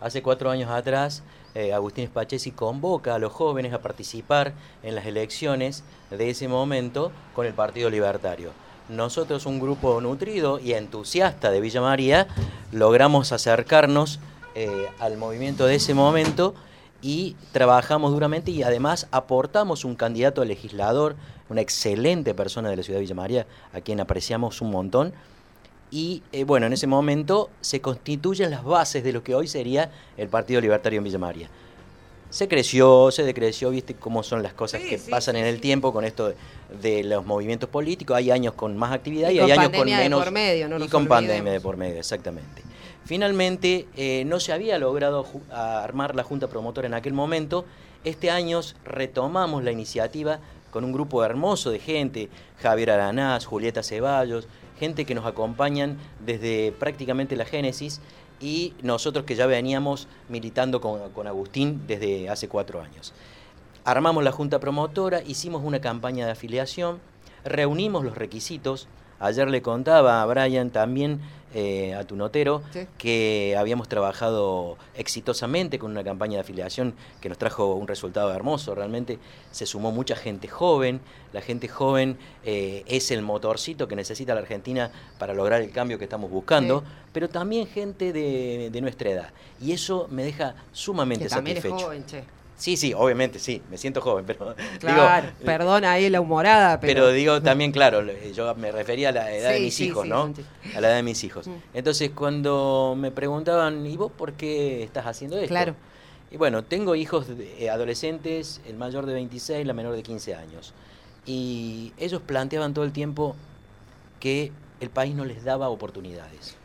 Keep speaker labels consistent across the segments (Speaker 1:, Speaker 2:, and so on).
Speaker 1: hace cuatro años atrás, eh, Agustín Spachesi convoca a los jóvenes a participar en las elecciones de ese momento con el Partido Libertario. Nosotros, un grupo nutrido y entusiasta de Villa María, logramos acercarnos eh, al movimiento de ese momento y trabajamos duramente y además aportamos un candidato a legislador, una excelente persona de la ciudad de Villa María, a quien apreciamos un montón. Y eh, bueno, en ese momento se constituyen las bases de lo que hoy sería el Partido Libertario en Villa María. Se creció, se decreció, viste cómo son las cosas que pasan en el tiempo con esto de, los movimientos políticos. Hay años con más actividad y, hay años con menos.
Speaker 2: por medio, no
Speaker 1: y con pandemia de por medio, exactamente. Finalmente, eh, no se había logrado armar la Junta Promotora en aquel momento. Este año retomamos la iniciativa con un grupo hermoso de gente, Javier Aranás, Julieta Ceballos, gente que nos acompañan desde prácticamente la génesis y nosotros que ya veníamos militando con, con Agustín desde hace cuatro años. Armamos la Junta Promotora, hicimos una campaña de afiliación, reunimos los requisitos, Ayer le contaba a Brian también, eh, a tu notero, que habíamos trabajado exitosamente con una campaña de afiliación que nos trajo un resultado hermoso. Realmente se sumó mucha gente joven. La gente joven eh, es el motorcito que necesita la Argentina para lograr el cambio que estamos buscando, pero también gente de, nuestra edad. Y eso me deja sumamente que satisfecho. joven, che. Sí, sí, obviamente, sí, me siento joven, pero...
Speaker 2: Claro, digo, perdona ahí la humorada,
Speaker 1: pero... Pero digo también, claro, yo me refería a la edad de mis hijos, ¿no? A la edad de mis hijos. Mm. Entonces, cuando me preguntaban, ¿y vos por qué estás haciendo esto? Claro. Y bueno, tengo hijos eh, adolescentes, el mayor de 26, la menor de 15 años. Y ellos planteaban todo el tiempo que el país no les daba oportunidades.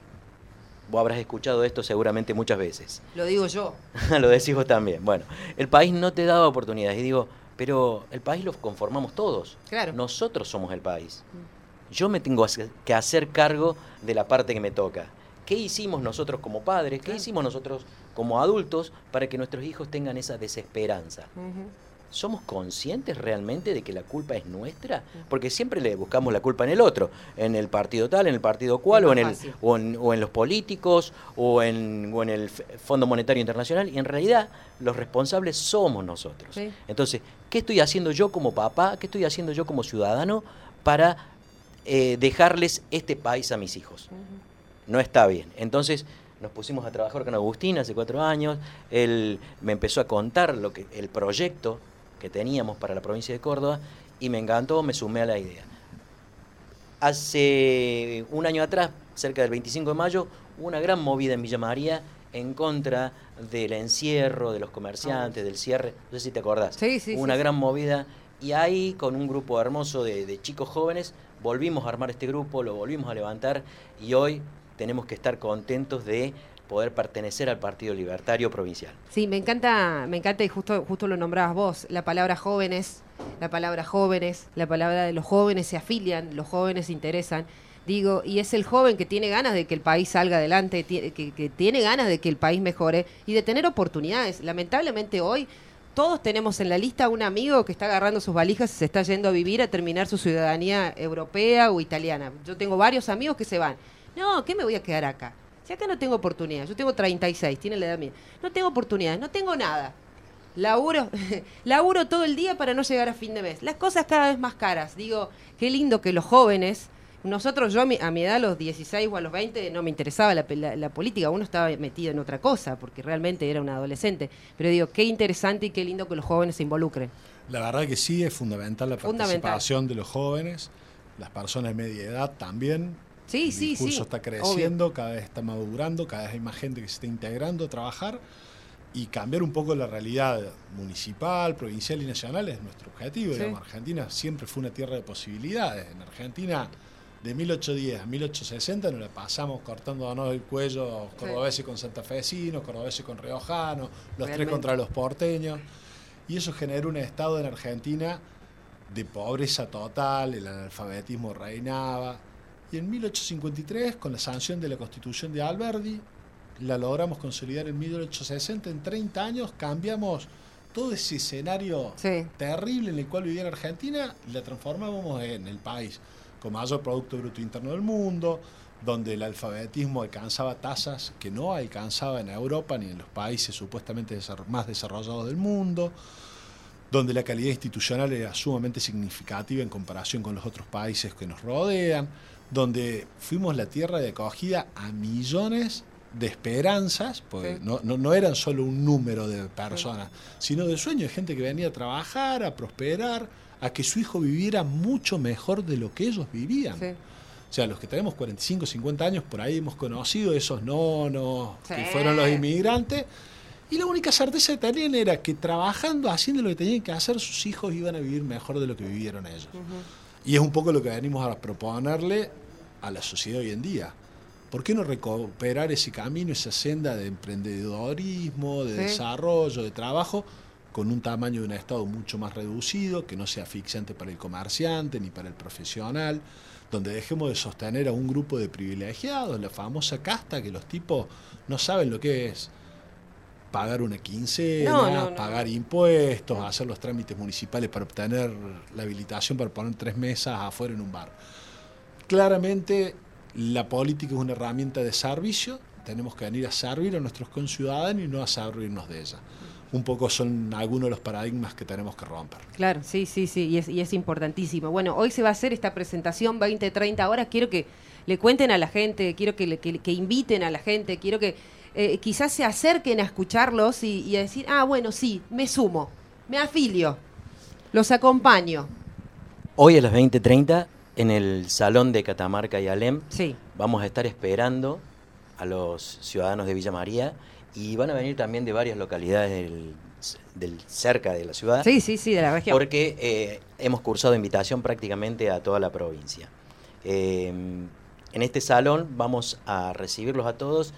Speaker 1: Vos habrás escuchado esto seguramente muchas veces.
Speaker 2: Lo digo yo.
Speaker 1: lo decís vos también. Bueno, el país no te daba oportunidades. Y digo, pero el país lo conformamos todos. Claro. Nosotros somos el país. Yo me tengo que hacer cargo de la parte que me toca. ¿Qué hicimos nosotros como padres? ¿Qué hicimos nosotros como adultos para que nuestros hijos tengan esa desesperanza? ¿Somos conscientes realmente de que la culpa es nuestra? Porque siempre le buscamos la culpa en el otro, en el partido tal, en el partido cual, o en, el, o en, los políticos, o en, en el Fondo Monetario Internacional, y en realidad los responsables somos nosotros. Entonces, ¿qué estoy haciendo yo como papá? ¿Qué estoy haciendo yo como ciudadano para eh, dejarles este país a mis hijos? No está bien. Entonces, nos pusimos a trabajar con Agustín hace cuatro años, él me empezó a contar lo que el proyecto que teníamos para la provincia de Córdoba y me encantó, me sumé a la idea. Hace un año atrás, cerca del 25 de mayo, una gran movida en Villa María en contra del encierro, de los comerciantes, del cierre, no sé si te acordás.
Speaker 2: Sí, sí,
Speaker 1: una gran movida y ahí con un grupo hermoso de, de chicos jóvenes volvimos a armar este grupo, lo volvimos a levantar y hoy tenemos que estar contentos de poder pertenecer al Partido Libertario Provincial.
Speaker 2: Sí, me encanta, me encanta y justo, justo lo nombrabas vos, la palabra jóvenes, la palabra jóvenes, la palabra de los jóvenes se afilian, los jóvenes se interesan. Digo, y es el joven que tiene ganas de que el país salga adelante, que, que tiene ganas de que el país mejore y de tener oportunidades. Lamentablemente hoy todos tenemos en la lista un amigo que está agarrando sus valijas y se está yendo a vivir a terminar su ciudadanía europea o italiana. Yo tengo varios amigos que se van. No, ¿qué me voy a quedar acá? Si acá no tengo oportunidad, yo tengo 36, tiene la edad mía, no tengo oportunidades, no tengo nada. Laburo, laburo todo el día para no llegar a fin de mes. Las cosas cada vez más caras. Digo, qué lindo que los jóvenes, nosotros, yo a mi, edad, a los 16 o a los 20, no me interesaba la, la, política, uno estaba metido en otra cosa, porque realmente era un adolescente. Pero digo, qué interesante y qué lindo que los jóvenes se involucren.
Speaker 3: La verdad que sí, es fundamental la participación de los jóvenes, las personas de media edad también,
Speaker 2: Sí, sí,
Speaker 3: el
Speaker 2: curso
Speaker 3: está creciendo, cada vez está madurando, cada vez hay más gente que se está integrando a trabajar y cambiar un poco la realidad municipal, provincial y nacional es nuestro objetivo. Argentina siempre fue una tierra de posibilidades. En Argentina, de 1810 a 1860, nos la pasamos cortándonos el cuello cordobeses con santafesinos, cordobeses con riojanos, los tres contra los porteños. Y eso generó un estado en Argentina de pobreza total, el analfabetismo reinaba y en 1853, con la sanción de la Constitución de Alberdi, la logramos consolidar en 1860. En 30 años cambiamos todo ese escenario terrible en el cual vivía la Argentina la transformamos en el país con mayor Producto Bruto Interno del mundo, donde el alfabetismo alcanzaba tasas que no alcanzaba en Europa ni en los países supuestamente más desarrollados del mundo, donde la calidad institucional era sumamente significativa en comparación con los otros países que nos rodean, donde fuimos la tierra de acogida a millones de esperanzas, porque no, no, eran solo un número de personas, sino de sueños, de gente que venía a trabajar, a prosperar, a que su hijo viviera mucho mejor de lo que ellos vivían. O sea, los que tenemos 45, 50 años, por ahí hemos conocido esos nonos que fueron los inmigrantes. Y la única certeza que tenían era que trabajando, haciendo lo que tenían que hacer, sus hijos iban a vivir mejor de lo que vivieron ellos. Y es un poco lo que venimos a proponerle a la sociedad hoy en día. ¿Por qué no recuperar ese camino, esa senda de emprendedorismo, de desarrollo, de trabajo, con un tamaño de un Estado mucho más reducido, que no sea asfixiante para el comerciante ni para el profesional, donde dejemos de sostener a un grupo de privilegiados, la famosa casta que los tipos no saben lo que es pagar una quincena, pagar impuestos, hacer los trámites municipales para obtener la habilitación para poner tres mesas afuera en un bar. Claramente la política es una herramienta de servicio, tenemos que venir a servir a nuestros conciudadanos y no a servirnos de ella. Un poco son algunos de los paradigmas que tenemos que romper.
Speaker 2: Claro, sí, sí, sí, y es, y es importantísimo. Bueno, hoy se va a hacer esta presentación 20, 30 horas. Quiero que le cuenten a la gente, quiero que, que, inviten a la gente, quiero que eh, quizás se acerquen a escucharlos y, y a decir, ah, bueno, sí, me sumo, me afilio, los acompaño.
Speaker 1: Hoy a las 20.30 en el Salón de Catamarca y Alem sí. vamos a estar esperando a los ciudadanos de Villa María y van a venir también de varias localidades del, cerca de la ciudad.
Speaker 2: Sí, sí, sí, de la región.
Speaker 1: Porque eh, hemos cursado invitación prácticamente a toda la provincia. Em, en este salón vamos a recibirlos a todos.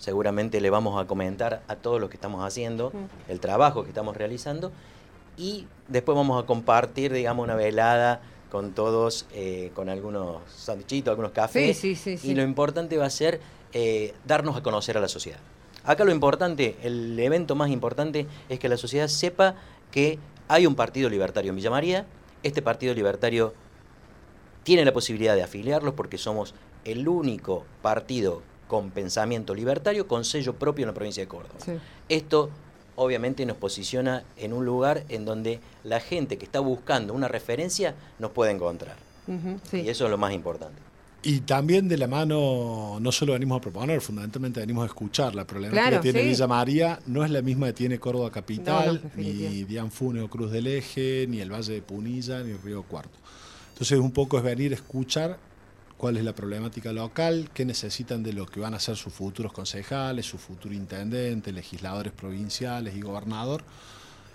Speaker 1: Seguramente le vamos a comentar a todos lo que estamos haciendo, el trabajo que estamos realizando. Y después vamos a compartir, digamos, una velada con todos, eh, con algunos sanduchitos, algunos cafés. y lo importante va a ser eh, darnos a conocer a la sociedad. Acá lo importante, el evento más importante es que la sociedad sepa que hay un partido libertario en Villa María. Este partido libertario tiene la posibilidad de afiliarlos porque somos el único partido con pensamiento libertario con sello propio en la provincia de Córdoba. Esto obviamente nos posiciona en un lugar en donde la gente que está buscando una referencia nos puede encontrar. Y eso es lo más importante.
Speaker 3: Y también de la mano, no solo venimos a proponer, fundamentalmente venimos a escuchar. La problemática que tiene Villa María no es la misma que tiene Córdoba Capital, ni Dianfune o Cruz del Eje, ni el Valle de Punilla, ni Río Cuarto. Entonces un poco es venir a escuchar cuál es la problemática local, qué necesitan de lo que van a ser sus futuros concejales, su futuro intendente, legisladores provinciales y gobernador,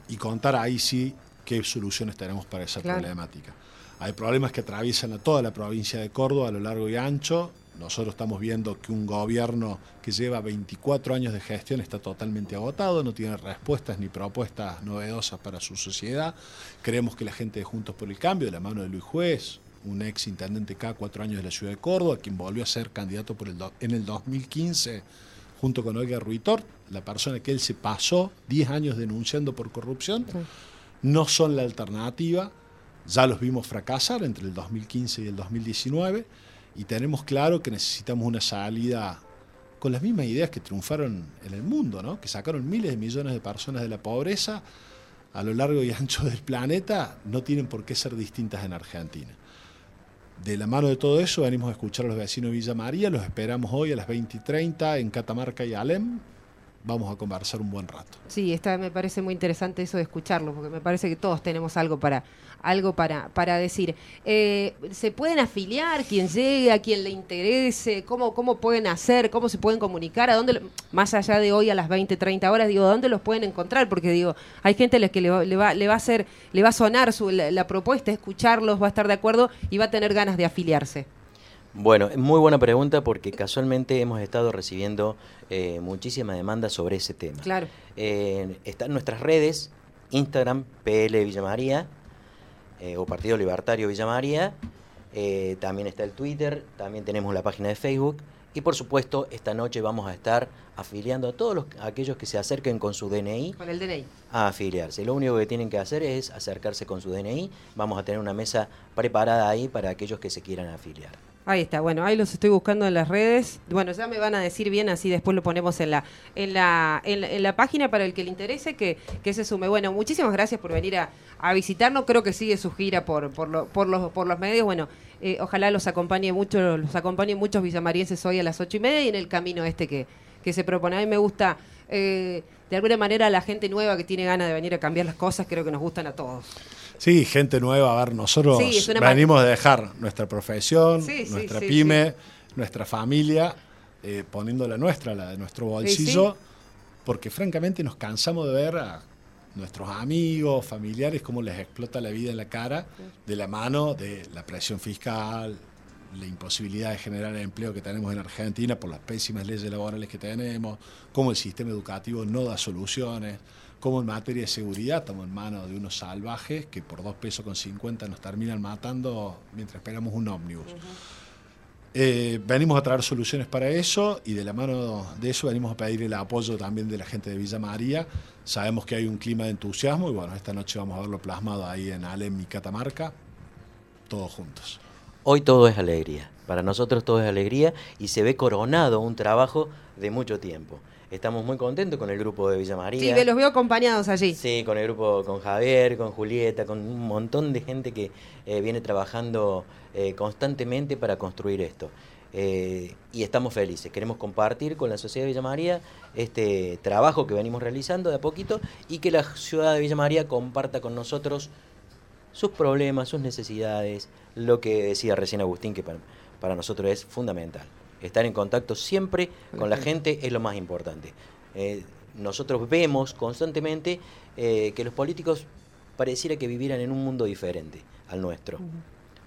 Speaker 3: y contar ahí sí qué soluciones tenemos para esa problemática. Hay problemas que atraviesan a toda la provincia de Córdoba a lo largo y ancho. Nosotros estamos viendo que un gobierno que lleva 24 años de gestión está totalmente agotado, no tiene respuestas ni propuestas novedosas para su sociedad. Creemos que la gente de Juntos por el Cambio, de la mano de Luis Juez, un ex intendente cada cuatro años de la ciudad de Córdoba, quien volvió a ser candidato por el en el 2015 junto con Olga Ruitor, la persona que él se pasó 10 años denunciando por corrupción, no son la alternativa. Ya los vimos fracasar entre el 2015 y el 2019 y tenemos claro que necesitamos una salida con las mismas ideas que triunfaron en el mundo, ¿no? que sacaron miles de millones de personas de la pobreza a lo largo y ancho del planeta, no tienen por qué ser distintas en Argentina. De la mano de todo eso venimos a escuchar a los vecinos de Villa María, los esperamos hoy a las 20 y 30 en Catamarca y Alem. Vamos a conversar un buen rato.
Speaker 2: Sí, está, me parece muy interesante eso de escucharlo, porque me parece que todos tenemos algo para, algo para, para decir. Eh, ¿Se pueden afiliar? ¿Quién llegue? ¿A quién le interese? ¿Cómo, ¿Cómo pueden hacer? ¿Cómo se pueden comunicar? ¿A dónde, más allá de hoy a las 20, 30 horas, digo, ¿dónde los pueden encontrar? Porque digo, hay gente a la que le, va, le, va, a hacer, le va a sonar su, la, propuesta, escucharlos, va a estar de acuerdo y va a tener ganas de afiliarse.
Speaker 1: Bueno, muy buena pregunta porque casualmente hemos estado recibiendo eh, muchísima demanda sobre ese tema.
Speaker 2: Claro.
Speaker 1: Eh, están nuestras redes, Instagram, PL Villa María, eh, o Partido Libertario Villa María. También está el Twitter, también tenemos la página de Facebook. Y por supuesto, esta noche vamos a estar afiliando a todos los, aquellos que se acerquen con su DNI.
Speaker 2: Con el DNI.
Speaker 1: A afiliarse. Lo único que tienen que hacer es acercarse con su DNI. Vamos a tener una mesa preparada ahí para aquellos que se quieran afiliar.
Speaker 2: Ahí está, bueno, ahí los estoy buscando en las redes. Bueno, ya me van a decir bien, así después lo ponemos en la, en la, en la, página para el que le interese que, que, se sume. Bueno, muchísimas gracias por venir a, a visitarnos. Creo que sigue su gira por, por, lo, por, los, por los medios. Bueno, eh, ojalá los acompañe mucho, los acompañe muchos villamarienses hoy a las ocho y media y en el camino este que, que se propone. A mí me gusta, eh, de alguna manera, la gente nueva que tiene ganas de venir a cambiar las cosas, creo que nos gustan a todos.
Speaker 3: Sí, gente nueva. A ver, nosotros venimos de dejar nuestra profesión, nuestra pyme, nuestra familia, eh, poniendo la nuestra, la de nuestro bolsillo, porque francamente nos cansamos de ver a nuestros amigos, familiares, cómo les explota la vida en la cara de la mano de la presión fiscal, la imposibilidad de generar empleo que tenemos en Argentina por las pésimas leyes laborales que tenemos, cómo el sistema educativo no da soluciones como en materia de seguridad estamos en manos de unos salvajes que por dos pesos con 50 nos terminan matando mientras esperamos un ómnibus. Eh, venimos a traer soluciones para eso y de la mano de eso venimos a pedir el apoyo también de la gente de Villa María. Sabemos que hay un clima de entusiasmo y bueno, esta noche vamos a verlo plasmado ahí en Alem y Catamarca, todos juntos.
Speaker 1: Hoy todo es alegría, para nosotros todo es alegría y se ve coronado un trabajo de mucho tiempo. Estamos muy contentos con el grupo de Villa María.
Speaker 2: Sí, los veo acompañados allí.
Speaker 1: Sí, con el grupo, con Javier, con Julieta, con un montón de gente que eh, viene trabajando eh, constantemente para construir esto. Eh, y estamos felices. Queremos compartir con la sociedad de Villa María este trabajo que venimos realizando de a poquito y que la ciudad de Villa María comparta con nosotros sus problemas, sus necesidades, lo que decía recién Agustín, que para nosotros es fundamental estar en contacto siempre con la gente es lo más importante. Eh, nosotros vemos constantemente eh, que los políticos pareciera que vivieran en un mundo diferente al nuestro.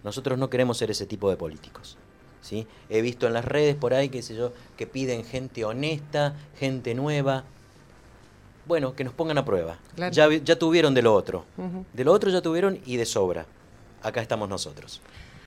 Speaker 1: Nosotros no queremos ser ese tipo de políticos. ¿sí? He visto en las redes por ahí, qué sé yo, que piden gente honesta, gente nueva. Bueno, que nos pongan a prueba. Ya, ya tuvieron de lo otro. De lo otro ya tuvieron y de sobra. Acá estamos nosotros.